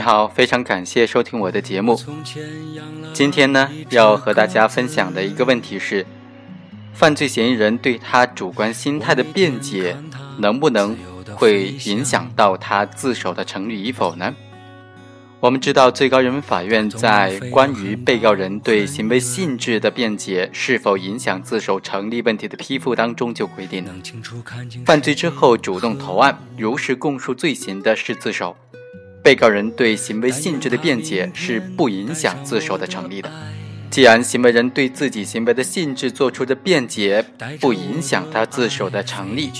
你好，非常感谢收听我的节目。今天呢，要和大家分享的一个问题是：犯罪嫌疑人对他主观心态的辩解，能不能会影响到他自首的成立与否呢？我们知道，最高人民法院在关于被告人对行为性质的辩解是否影响自首成立问题的批复当中就规定，犯罪之后主动投案、如实供述罪行的是自首；被告人对行为性质的辩解是不影响自首的成立的。既然行为人对自己行为的性质做出的辩解不影响他自首的成立，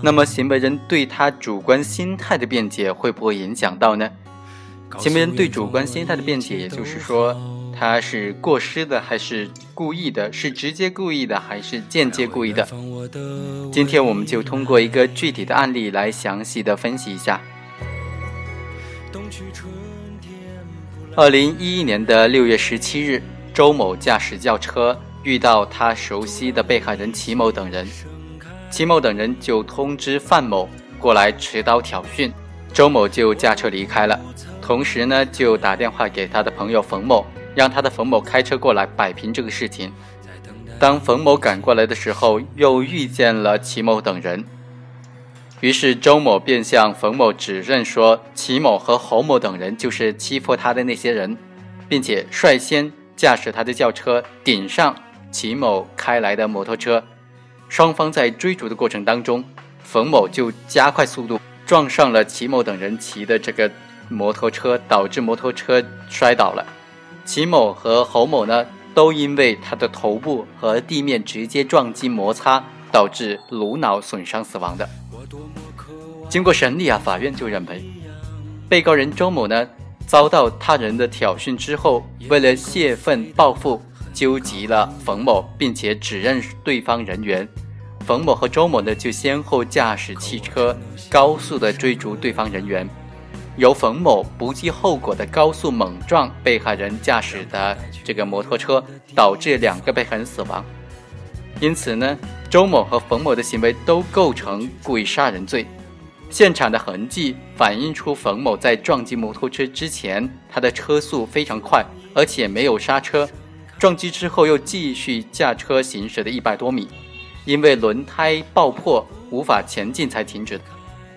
那么行为人对他主观心态的辩解会不会影响到呢？行为人对主观心态的辩解，也就是说，他是过失的还是故意的？是直接故意的还是间接故意的？今天我们就通过一个具体的案例来详细的分析一下。二零一一年的六月十七日，周某驾驶轿车遇到他熟悉的被害人齐某等人，齐某等人就通知范某过来持刀挑衅，周某就驾车离开了。同时呢，就打电话给他的朋友冯某，让他的冯某开车过来摆平这个事情。当冯某赶过来的时候，又遇见了齐某等人。于是周某便向冯某指认说，齐某和侯某等人就是欺负他的那些人，并且率先驾驶他的轿车顶上齐某开来的摩托车。双方在追逐的过程当中，冯某就加快速度撞上了齐某等人骑的这个。摩托车导致摩托车摔倒了，齐某和侯某呢，都因为他的头部和地面直接撞击摩擦，导致颅脑损伤死亡的。经过审理啊，法院就认为，被告人周某呢，遭到他人的挑衅之后，为了泄愤报复，纠集了冯某，并且指认对方人员。冯某和周某呢，就先后驾驶汽车高速的追逐对方人员。由冯某不计后果的高速猛撞被害人驾驶的这个摩托车，导致两个被害人死亡。因此呢，周某和冯某的行为都构成故意杀人罪。现场的痕迹反映出冯某在撞击摩托车之前，他的车速非常快，而且没有刹车。撞击之后又继续驾车行驶了一百多米，因为轮胎爆破无法前进才停止。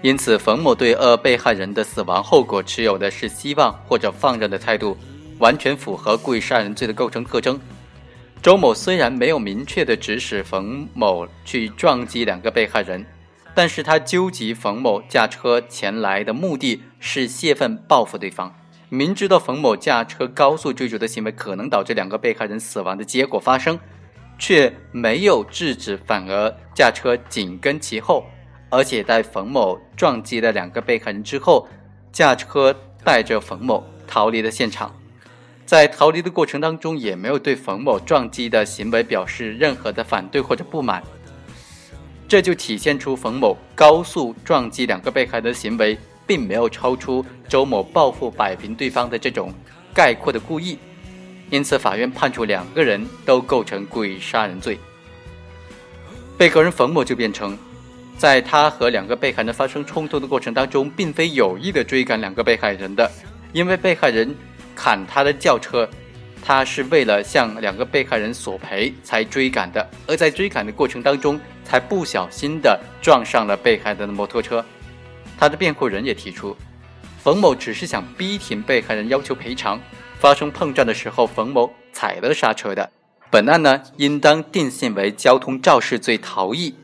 因此，冯某对二被害人的死亡后果持有的是希望或者放任的态度，完全符合故意杀人罪的构成特征。周某虽然没有明确的指使冯某去撞击两个被害人，但是他纠集冯某驾车前来的目的是泄愤报复对方，明知道冯某驾车高速追逐的行为可能导致两个被害人死亡的结果发生，却没有制止，反而驾车紧跟其后。而且在冯某撞击了两个被害人之后，驾车带着冯某逃离了现场，在逃离的过程当中，也没有对冯某撞击的行为表示任何的反对或者不满，这就体现出冯某高速撞击两个被害人的行为，并没有超出周某报复摆平对方的这种概括的故意，因此法院判处两个人都构成故意杀人罪，被告人冯某就辩称。在他和两个被害人发生冲突的过程当中，并非有意的追赶两个被害人的，因为被害人砍他的轿车，他是为了向两个被害人索赔才追赶的，而在追赶的过程当中，才不小心的撞上了被害人的摩托车。他的辩护人也提出，冯某只是想逼停被害人要求赔偿，发生碰撞的时候，冯某踩了刹车的。本案呢，应当定性为交通肇事罪逃逸。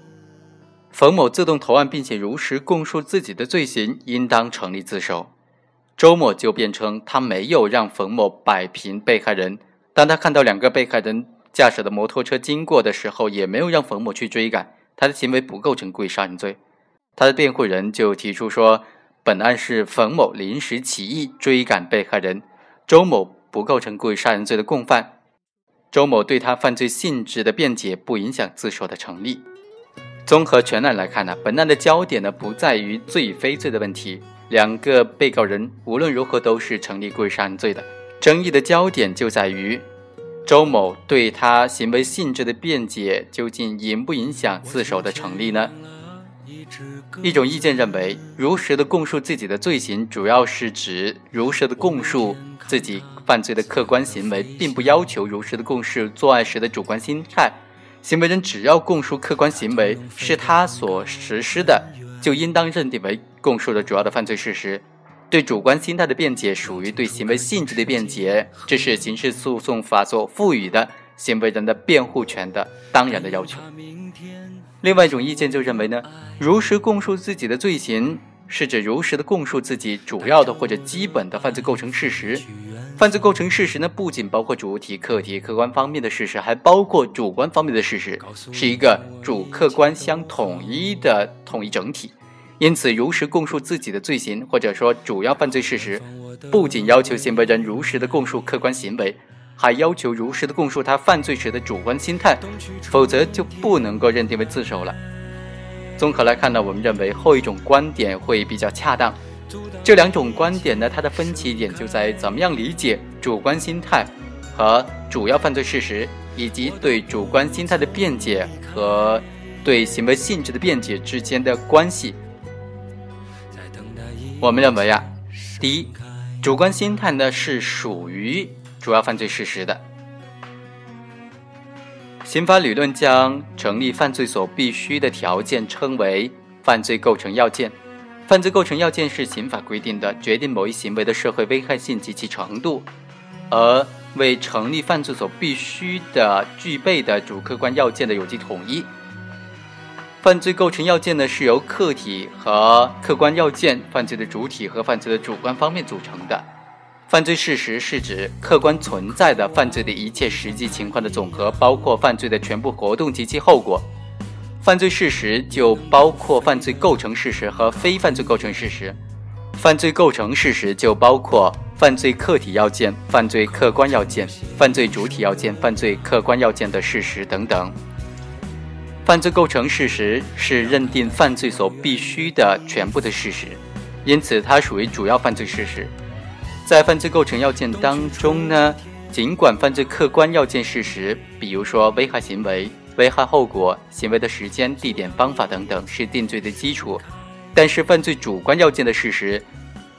冯某自动投案，并且如实供述自己的罪行，应当成立自首。周某就辩称，他没有让冯某摆平被害人，当他看到两个被害人驾驶的摩托车经过的时候，也没有让冯某去追赶，他的行为不构成故意杀人罪。他的辩护人就提出说，本案是冯某临时起意追赶被害人，周某不构成故意杀人罪的共犯。周某对他犯罪性质的辩解不影响自首的成立。综合全案来看呢，本案的焦点呢不在于罪与非罪的问题，两个被告人无论如何都是成立故意杀人罪的。争议的焦点就在于周某对他行为性质的辩解究竟影不影响自首的成立呢？一种意见认为，如实的供述自己的罪行，主要是指如实的供述自己犯罪的客观行为，并不要求如实的供述作案时的主观心态。行为人只要供述客观行为是他所实施的，就应当认定为供述的主要的犯罪事实。对主观心态的辩解属于对行为性质的辩解，这是刑事诉讼法所赋予的行为人的辩护权的当然的要求。另外一种意见就认为呢，如实供述自己的罪行，是指如实的供述自己主要的或者基本的犯罪构成事实。犯罪构成事实呢，不仅包括主体、客体、客观方面的事实，还包括主观方面的事实，是一个主客观相统一的统一整体。因此，如实供述自己的罪行，或者说主要犯罪事实，不仅要求行为人如实的供述客观行为，还要求如实的供述他犯罪时的主观心态，否则就不能够认定为自首了。综合来看呢，我们认为后一种观点会比较恰当。这两种观点呢，它的分歧点就在怎么样理解主观心态和主要犯罪事实，以及对主观心态的辩解和对行为性质的辩解之间的关系。我们认为啊，第一，主观心态呢是属于主要犯罪事实的。刑法理论将成立犯罪所必须的条件称为犯罪构成要件。犯罪构成要件是刑法规定的决定某一行为的社会危害性及其程度，而为成立犯罪所必须的具备的主客观要件的有机统一。犯罪构成要件呢，是由客体和客观要件、犯罪的主体和犯罪的主观方面组成的。犯罪事实是指客观存在的犯罪的一切实际情况的总和，包括犯罪的全部活动及其后果。犯罪事实就包括犯罪构成事实和非犯罪构成事实。犯罪构成事实就包括犯罪客体要件、犯罪客观要件、犯罪主体要件、犯罪客观要件的事实等等。犯罪构成事实是认定犯罪所必须的全部的事实，因此它属于主要犯罪事实。在犯罪构成要件当中呢，尽管犯罪客观要件事实，比如说危害行为、危害后果、行为的时间、地点、方法等等是定罪的基础，但是犯罪主观要件的事实，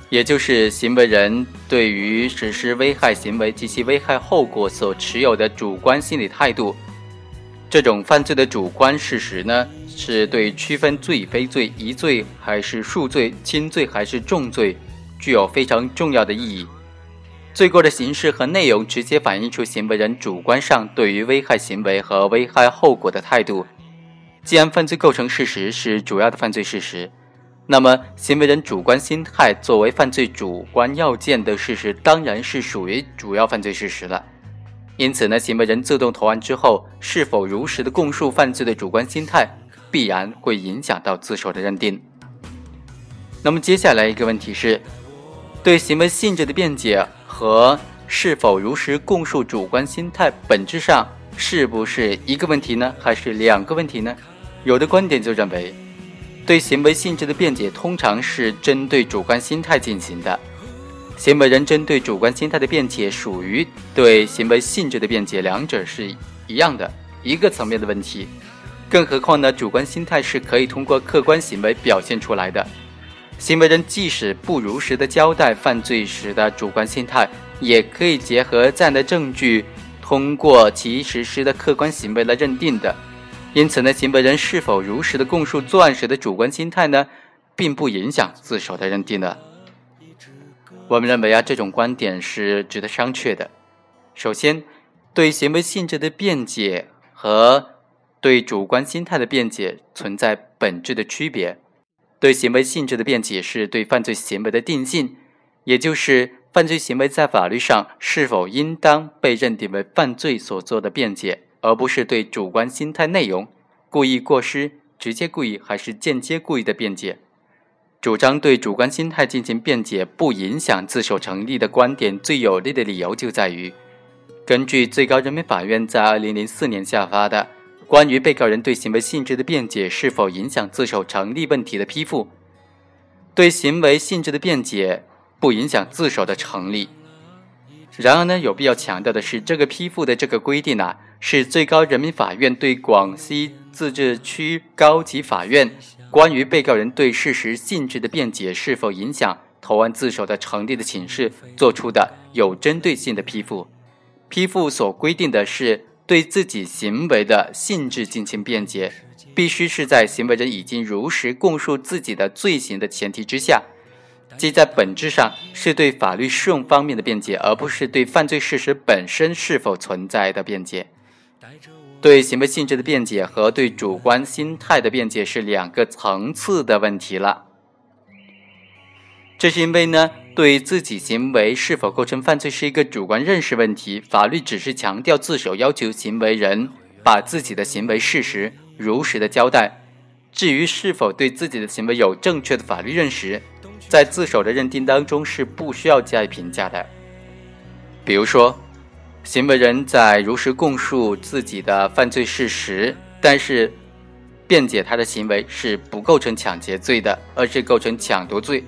也就是行为人对于实施危害行为及其危害后果所持有的主观心理态度。这种犯罪的主观事实呢，是对区分罪与非罪、一罪还是数罪、轻罪还是重罪，具有非常重要的意义。罪过的形式和内容直接反映出行为人主观上对于危害行为和危害后果的态度。既然犯罪构成事实是主要的犯罪事实，那么行为人主观心态作为犯罪主观要件的事实，当然是属于主要犯罪事实了。因此呢，行为人自动投案之后，是否如实的供述犯罪的主观心态，必然会影响到自首的认定。那么接下来一个问题是，对行为性质的辩解和是否如实供述主观心态，本质上是不是一个问题呢？还是两个问题呢？有的观点就认为，对行为性质的辩解通常是针对主观心态进行的。行为人针对主观心态的辩解，属于对行为性质的辩解，两者是一样的一个层面的问题。更何况呢，主观心态是可以通过客观行为表现出来的。行为人即使不如实的交代犯罪时的主观心态，也可以结合这样的证据，通过其实施的客观行为来认定的。因此呢，行为人是否如实的供述作案时的主观心态呢，并不影响自首的认定的。我们认为啊，这种观点是值得商榷的。首先，对行为性质的辩解和对主观心态的辩解存在本质的区别。对行为性质的辩解是对犯罪行为的定性，也就是犯罪行为在法律上是否应当被认定为犯罪所做的辩解，而不是对主观心态内容故意过失、直接故意还是间接故意的辩解。主张对主观心态进行辩解不影响自首成立的观点，最有力的理由就在于，根据最高人民法院在二零零四年下发的《关于被告人对行为性质的辩解是否影响自首成立问题的批复》，对行为性质的辩解不影响自首的成立。然而呢，有必要强调的是，这个批复的这个规定啊，是最高人民法院对广西自治区高级法院。关于被告人对事实性质的辩解是否影响投案自首的成立的请示做出的有针对性的批复。批复所规定的是对自己行为的性质进行辩解，必须是在行为人已经如实供述自己的罪行的前提之下，即在本质上是对法律适用方面的辩解，而不是对犯罪事实本身是否存在的辩解。对行为性质的辩解和对主观心态的辩解是两个层次的问题了。这是因为呢，对自己行为是否构成犯罪是一个主观认识问题，法律只是强调自首，要求行为人把自己的行为事实如实的交代。至于是否对自己的行为有正确的法律认识，在自首的认定当中是不需要加以评价的。比如说。行为人在如实供述自己的犯罪事实，但是辩解他的行为是不构成抢劫罪的，而是构成抢夺罪。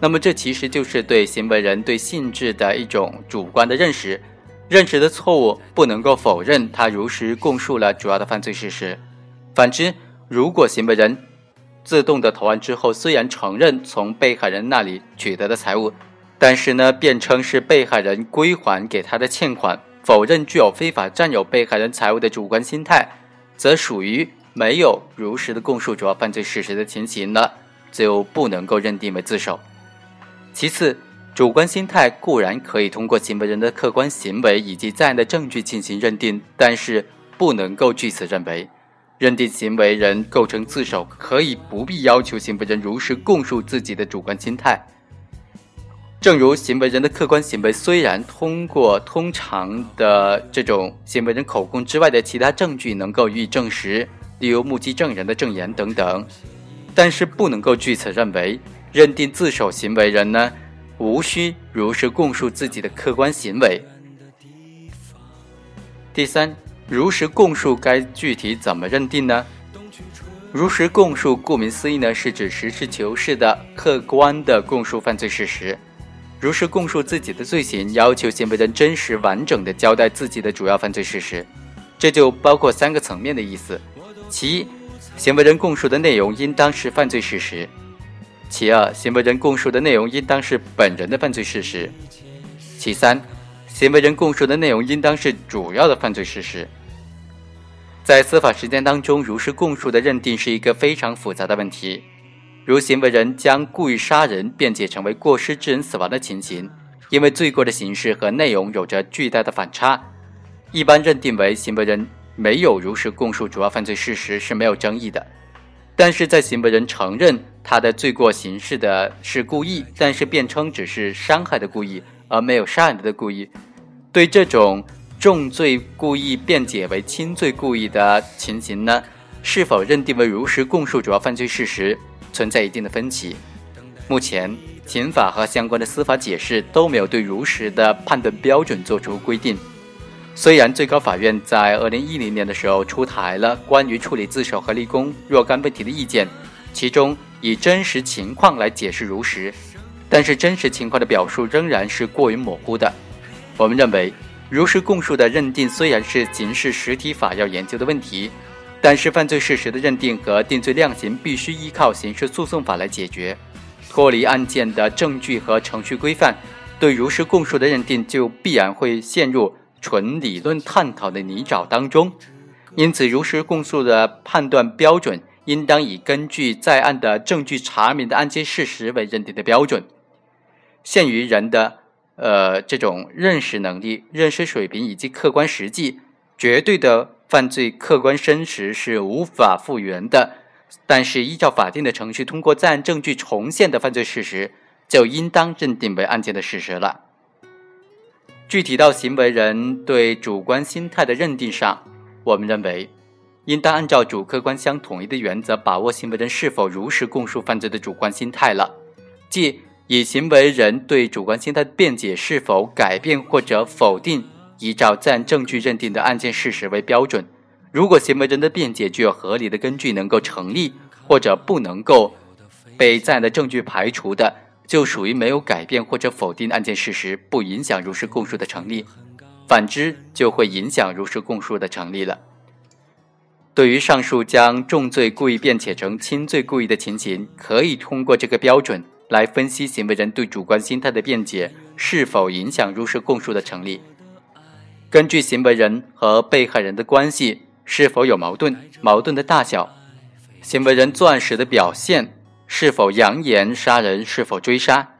那么这其实就是对行为人对性质的一种主观的认识，认识的错误不能够否认他如实供述了主要的犯罪事实。反之，如果行为人自动的投案之后，虽然承认从被害人那里取得的财物，但是呢，辩称是被害人归还给他的欠款。否认具有非法占有被害人财物的主观心态，则属于没有如实的供述主要犯罪事实的情形了，就不能够认定为自首。其次，主观心态固然可以通过行为人的客观行为以及在案的证据进行认定，但是不能够据此认为认定行为人构成自首，可以不必要求行为人如实供述自己的主观心态。正如行为人的客观行为虽然通过通常的这种行为人口供之外的其他证据能够予以证实，例如目击证人的证言等等，但是不能够据此认为认定自首行为人呢无需如实供述自己的客观行为。第三，如实供述该具体怎么认定呢？如实供述顾名思义呢，是指实事求是的客观的供述犯罪事实。如实供述自己的罪行，要求行为人真实完整的交代自己的主要犯罪事实，这就包括三个层面的意思：其一，行为人供述的内容应当是犯罪事实；其二，行为人供述的内容应当是本人的犯罪事实；其三，行为人供述的内容应当是主要的犯罪事实。在司法实践当中，如实供述的认定是一个非常复杂的问题。如行为人将故意杀人辩解成为过失致人死亡的情形，因为罪过的形式和内容有着巨大的反差，一般认定为行为人没有如实供述主要犯罪事实是没有争议的。但是在行为人承认他的罪过形式的是故意，但是辩称只是伤害的故意，而没有杀人的故意，对这种重罪故意辩解为轻罪故意的情形呢，是否认定为如实供述主要犯罪事实？存在一定的分歧。目前，刑法和相关的司法解释都没有对如实的判断标准作出规定。虽然最高法院在二零一零年的时候出台了关于处理自首和立功若干问题的意见，其中以真实情况来解释如实，但是真实情况的表述仍然是过于模糊的。我们认为，如实供述的认定虽然是刑事实体法要研究的问题。但是，犯罪事实的认定和定罪量刑必须依靠刑事诉讼法来解决，脱离案件的证据和程序规范，对如实供述的认定就必然会陷入纯理论探讨的泥沼当中。因此，如实供述的判断标准应当以根据在案的证据查明的案件事实为认定的标准。限于人的呃这种认识能力、认识水平以及客观实际，绝对的。犯罪客观真实是无法复原的，但是依照法定的程序，通过在案证据重现的犯罪事实，就应当认定为案件的事实了。具体到行为人对主观心态的认定上，我们认为，应当按照主客观相统一的原则，把握行为人是否如实供述犯罪的主观心态了，即以行为人对主观心态的辩解是否改变或者否定。依照在案证据认定的案件事实为标准，如果行为人的辩解具有合理的根据，能够成立，或者不能够被在案的证据排除的，就属于没有改变或者否定案件事实，不影响如实供述的成立；反之，就会影响如实供述的成立了。对于上述将重罪故意辩解成轻罪故意的情形，可以通过这个标准来分析行为人对主观心态的辩解是否影响如实供述的成立。根据行为人和被害人的关系是否有矛盾、矛盾的大小、行为人作案时的表现是否扬言杀人、是否追杀、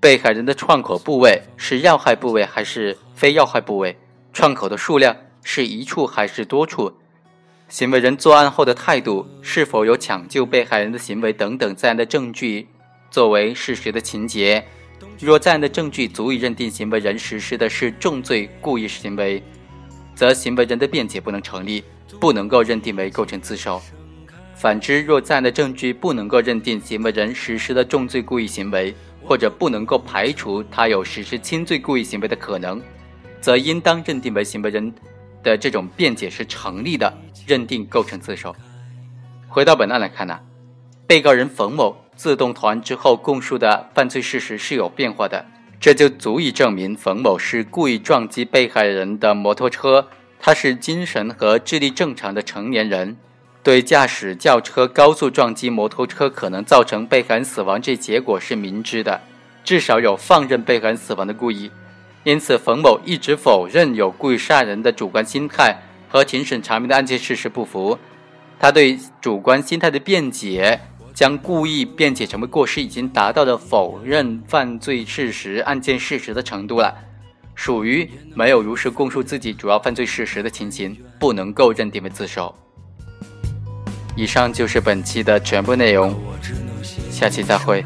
被害人的创口部位是要害部位还是非要害部位、创口的数量是一处还是多处。行为人作案后的态度是否有抢救被害人的行为等等在案的证据作为事实的情节，若在案的证据足以认定行为人实施的是重罪故意行为，则行为人的辩解不能成立，不能够认定为构成自首。反之，若在案的证据不能够认定行为人实施的重罪故意行为，或者不能够排除他有实施轻罪故意行为的可能，则应当认定为行为人。的这种辩解是成立的，认定构成自首。回到本案来看呢，被告人冯某自动团之后供述的犯罪事实是有变化的，这就足以证明冯某是故意撞击被害人的摩托车，他是精神和智力正常的成年人，对驾驶轿车高速撞击摩托车可能造成被害人死亡这结果是明知的，至少有放任被害人死亡的故意。因此，冯某一直否认有故意杀人的主观心态，和庭审查明的案件事实不符。他对主观心态的辩解，将故意辩解成为过失，已经达到了否认犯罪事实、案件事实的程度了，属于没有如实供述自己主要犯罪事实的情形，不能够认定为自首。以上就是本期的全部内容，下期再会。